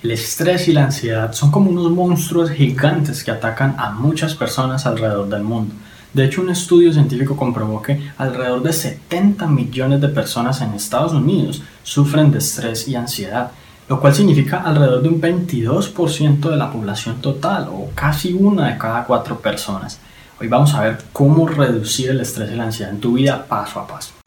El estrés y la ansiedad son como unos monstruos gigantes que atacan a muchas personas alrededor del mundo. De hecho, un estudio científico comprobó que alrededor de 70 millones de personas en Estados Unidos sufren de estrés y ansiedad, lo cual significa alrededor de un 22% de la población total o casi una de cada cuatro personas. Hoy vamos a ver cómo reducir el estrés y la ansiedad en tu vida paso a paso.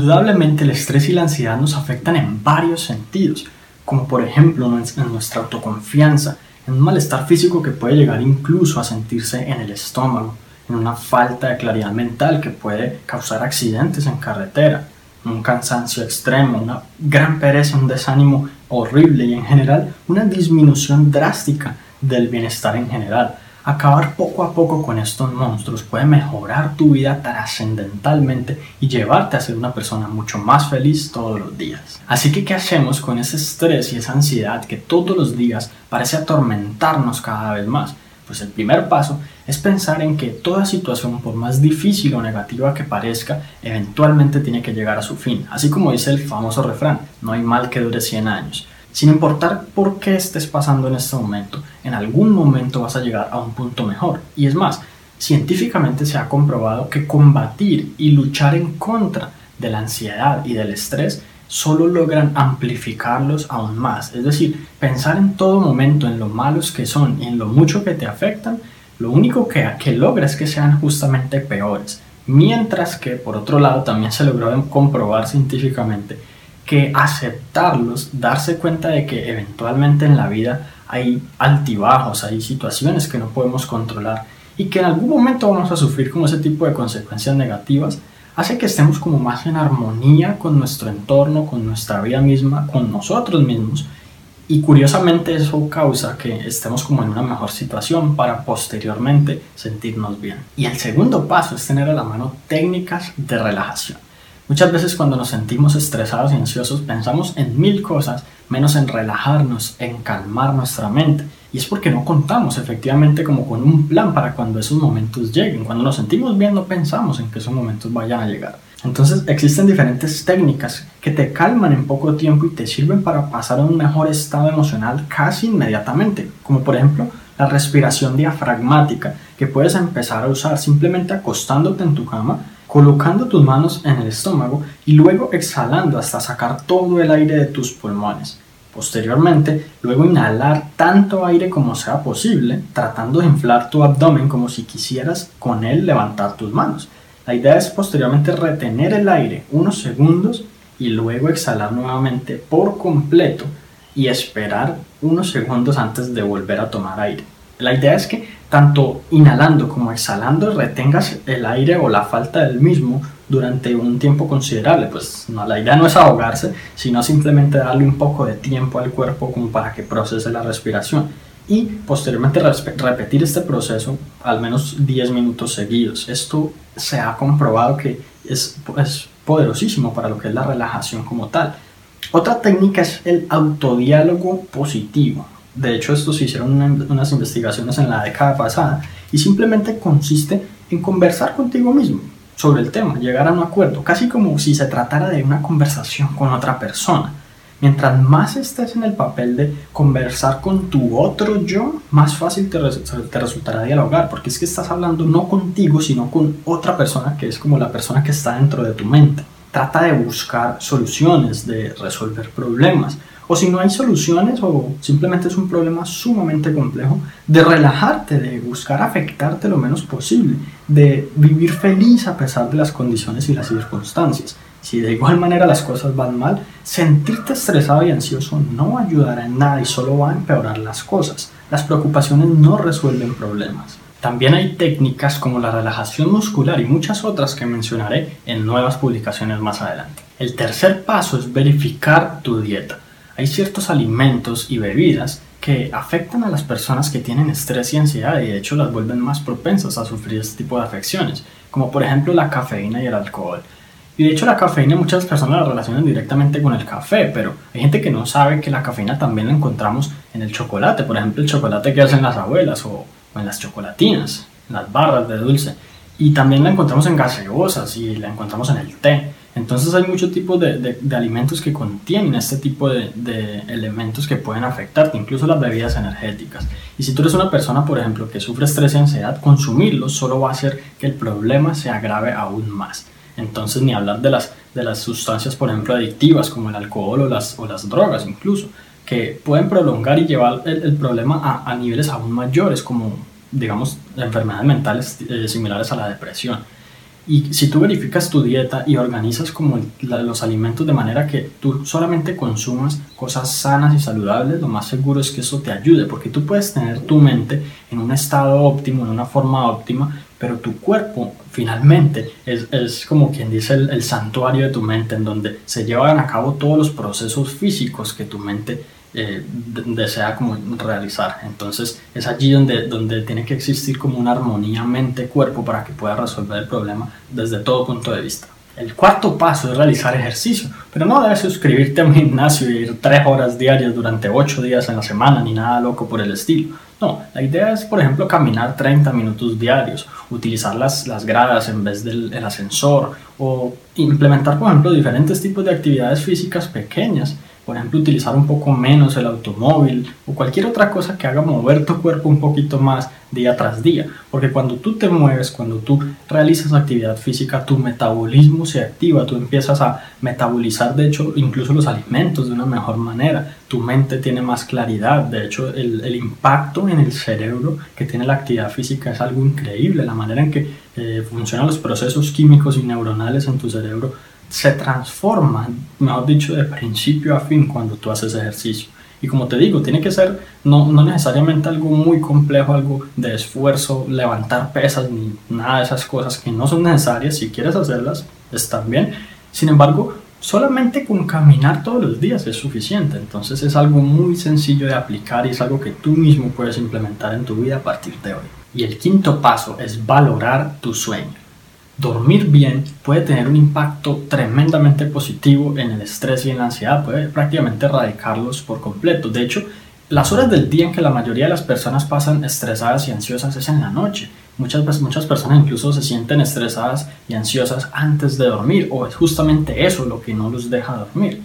Indudablemente el estrés y la ansiedad nos afectan en varios sentidos, como por ejemplo en nuestra autoconfianza, en un malestar físico que puede llegar incluso a sentirse en el estómago, en una falta de claridad mental que puede causar accidentes en carretera, un cansancio extremo, una gran pereza, un desánimo horrible y en general una disminución drástica del bienestar en general. Acabar poco a poco con estos monstruos puede mejorar tu vida trascendentalmente y llevarte a ser una persona mucho más feliz todos los días. Así que, ¿qué hacemos con ese estrés y esa ansiedad que todos los días parece atormentarnos cada vez más? Pues el primer paso es pensar en que toda situación, por más difícil o negativa que parezca, eventualmente tiene que llegar a su fin. Así como dice el famoso refrán, no hay mal que dure 100 años. Sin importar por qué estés pasando en este momento, en algún momento vas a llegar a un punto mejor. Y es más, científicamente se ha comprobado que combatir y luchar en contra de la ansiedad y del estrés solo logran amplificarlos aún más. Es decir, pensar en todo momento en lo malos que son y en lo mucho que te afectan, lo único que, que logra es que sean justamente peores. Mientras que, por otro lado, también se logró comprobar científicamente que aceptarlos, darse cuenta de que eventualmente en la vida hay altibajos, hay situaciones que no podemos controlar y que en algún momento vamos a sufrir como ese tipo de consecuencias negativas, hace que estemos como más en armonía con nuestro entorno, con nuestra vida misma, con nosotros mismos. Y curiosamente eso causa que estemos como en una mejor situación para posteriormente sentirnos bien. Y el segundo paso es tener a la mano técnicas de relajación. Muchas veces cuando nos sentimos estresados y ansiosos pensamos en mil cosas menos en relajarnos, en calmar nuestra mente. Y es porque no contamos efectivamente como con un plan para cuando esos momentos lleguen. Cuando nos sentimos bien no pensamos en que esos momentos vayan a llegar. Entonces existen diferentes técnicas que te calman en poco tiempo y te sirven para pasar a un mejor estado emocional casi inmediatamente. Como por ejemplo la respiración diafragmática que puedes empezar a usar simplemente acostándote en tu cama colocando tus manos en el estómago y luego exhalando hasta sacar todo el aire de tus pulmones. Posteriormente, luego inhalar tanto aire como sea posible, tratando de inflar tu abdomen como si quisieras con él levantar tus manos. La idea es posteriormente retener el aire unos segundos y luego exhalar nuevamente por completo y esperar unos segundos antes de volver a tomar aire. La idea es que tanto inhalando como exhalando retengas el aire o la falta del mismo durante un tiempo considerable. Pues no, la idea no es ahogarse, sino simplemente darle un poco de tiempo al cuerpo como para que procese la respiración. Y posteriormente repetir este proceso al menos 10 minutos seguidos. Esto se ha comprobado que es, es poderosísimo para lo que es la relajación como tal. Otra técnica es el autodiálogo positivo. De hecho, estos se hicieron unas investigaciones en la década pasada y simplemente consiste en conversar contigo mismo sobre el tema, llegar a un acuerdo, casi como si se tratara de una conversación con otra persona. Mientras más estés en el papel de conversar con tu otro yo, más fácil te, te, resultará dialogar, porque es que estás hablando no contigo, sino con otra persona que es como la persona que está dentro de tu mente. Trata de buscar soluciones, de resolver problemas, o si no hay soluciones o simplemente es un problema sumamente complejo, de relajarte, de buscar afectarte lo menos posible, de vivir feliz a pesar de las condiciones y las circunstancias. Si de igual manera las cosas van mal, sentirte estresado y ansioso no ayudará en nada y solo va a empeorar las cosas. Las preocupaciones no resuelven problemas. También hay técnicas como la relajación muscular y muchas otras que mencionaré en nuevas publicaciones más adelante. El tercer paso es verificar tu dieta. Hay ciertos alimentos y bebidas que afectan a las personas que tienen estrés y ansiedad y de hecho las vuelven más propensas a sufrir este tipo de afecciones, como por ejemplo la cafeína y el alcohol. Y de hecho la cafeína muchas personas la relacionan directamente con el café, pero hay gente que no sabe que la cafeína también la encontramos en el chocolate, por ejemplo el chocolate que hacen las abuelas o, en las chocolatinas. las barras de dulce. Y también la encontramos en gaseosas y la encontramos en el té. Entonces hay muchos tipos de, de, alimentos que contienen este tipo de, de, elementos que pueden afectarte, incluso las bebidas energéticas. Y si tú eres una persona, por ejemplo, que sufre estrés y ansiedad, consumirlos solo va a hacer que el problema se agrave aún más. Entonces ni hablar de las, de las sustancias, por ejemplo, adictivas como el alcohol o las, o las drogas incluso, que pueden prolongar y llevar el, problema a, a, niveles aún mayores, como digamos enfermedades mentales eh, similares a la depresión. Y si tú verificas tu dieta y organizas como los alimentos de manera que tú solamente consumas cosas sanas y saludables, lo más seguro es que eso te ayude, porque tú puedes tener tu mente en un estado óptimo, en una forma óptima, pero tu cuerpo finalmente es, es como quien dice el, el santuario de tu mente, en donde se llevan a cabo todos los procesos físicos que tu mente eh, desea como realizar. Entonces es allí donde, donde tiene que existir como una armonía mente-cuerpo para que pueda resolver el problema desde todo punto de vista. El cuarto paso es realizar ejercicio, pero no debes suscribirte a un gimnasio y ir tres horas diarias durante ocho días en la semana ni nada loco por el estilo. No, la idea es, por ejemplo, caminar 30 minutos diarios, utilizar las, las gradas en vez del ascensor o implementar, por ejemplo, diferentes tipos de actividades físicas pequeñas por ejemplo, utilizar un poco menos el automóvil o cualquier otra cosa que haga mover tu cuerpo un poquito más día tras día. Porque cuando tú te mueves, cuando tú realizas actividad física, tu metabolismo se activa, tú empiezas a metabolizar, de hecho, incluso los alimentos de una mejor manera. Tu mente tiene más claridad, de hecho, el, impacto en el cerebro que tiene la actividad física es algo increíble, la manera en que eh, funcionan los procesos químicos y neuronales en tu cerebro se transforman, mejor dicho, de principio a fin cuando tú haces ejercicio. Y como te digo, tiene que ser no, no, necesariamente algo muy complejo, algo de esfuerzo, levantar pesas, ni nada de esas cosas que no son necesarias. Si quieres hacerlas, están bien. Sin embargo, solamente con caminar todos los días es suficiente. Entonces es algo muy sencillo de aplicar y es algo que tú mismo puedes implementar en tu vida a partir de hoy. Y el quinto paso es valorar tu sueño dormir bien puede tener un impacto tremendamente positivo en el estrés y en la ansiedad, puede prácticamente erradicarlos por completo. De hecho, las horas del día en que la mayoría de las personas pasan estresadas y ansiosas es en la noche. Muchas, muchas personas incluso se sienten estresadas y ansiosas antes de dormir o es justamente eso lo que no los deja dormir.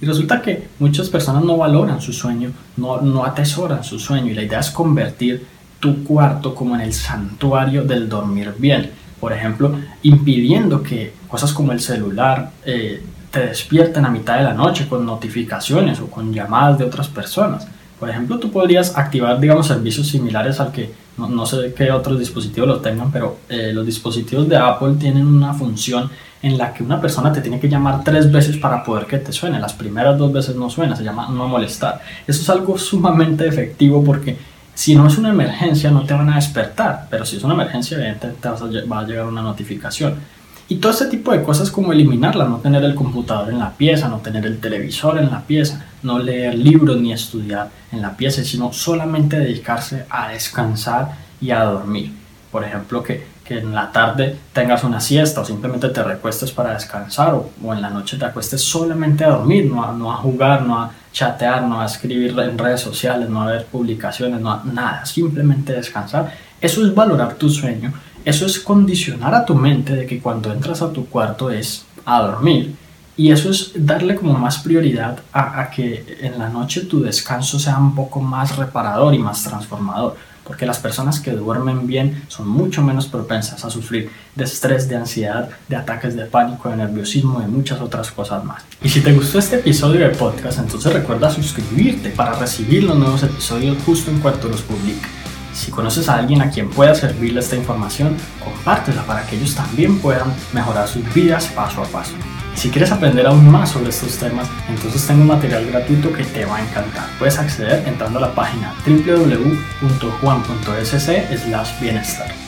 Y resulta que muchas personas no valoran su sueño, no, no atesoran su sueño y la idea es convertir tu cuarto como en el santuario del dormir bien por ejemplo, impidiendo que cosas como el celular eh, te despierten a mitad de la noche con notificaciones o con llamadas de otras personas. Por ejemplo, tú podrías activar, digamos, servicios similares al que no, sé qué otros dispositivos lo tengan, pero eh, los dispositivos de Apple tienen una función en la que una persona te tiene que llamar tres veces para poder que te suene. Las primeras dos veces no suena, se llama no molestar. Eso es algo sumamente efectivo porque si no es una emergencia, no te van a despertar, pero si es una emergencia, evidentemente te va a llegar una notificación. Y todo ese tipo de cosas como eliminarla, no tener el computador en la pieza, no tener el televisor en la pieza, no leer libros ni estudiar en la pieza, sino solamente dedicarse a descansar y a dormir. Por ejemplo, que, que en la tarde tengas una siesta o simplemente te recuestes para descansar o, o en la noche te acuestes solamente a dormir, no a, no a jugar, no a chatear, no a escribir en redes sociales, no a ver publicaciones, no a nada, simplemente descansar. Eso es valorar tu sueño, eso es condicionar a tu mente de que cuando entras a tu cuarto es a dormir. Y eso es darle como más prioridad a, a que en la noche tu descanso sea un poco más reparador y más transformador porque las personas que duermen bien son mucho menos propensas a sufrir de estrés, de ansiedad, de ataques de pánico, de nerviosismo y muchas otras cosas más. Y si te gustó este episodio de podcast, entonces recuerda suscribirte para recibir los nuevos episodios justo en cuanto los publique. Si conoces a alguien a quien pueda servirle esta información, compártela para que ellos también puedan mejorar sus vidas paso a paso. Si quieres aprender aún más sobre estos temas, entonces tengo un material gratuito que te va a encantar. Puedes acceder entrando a la página www.juan.sc bienestar.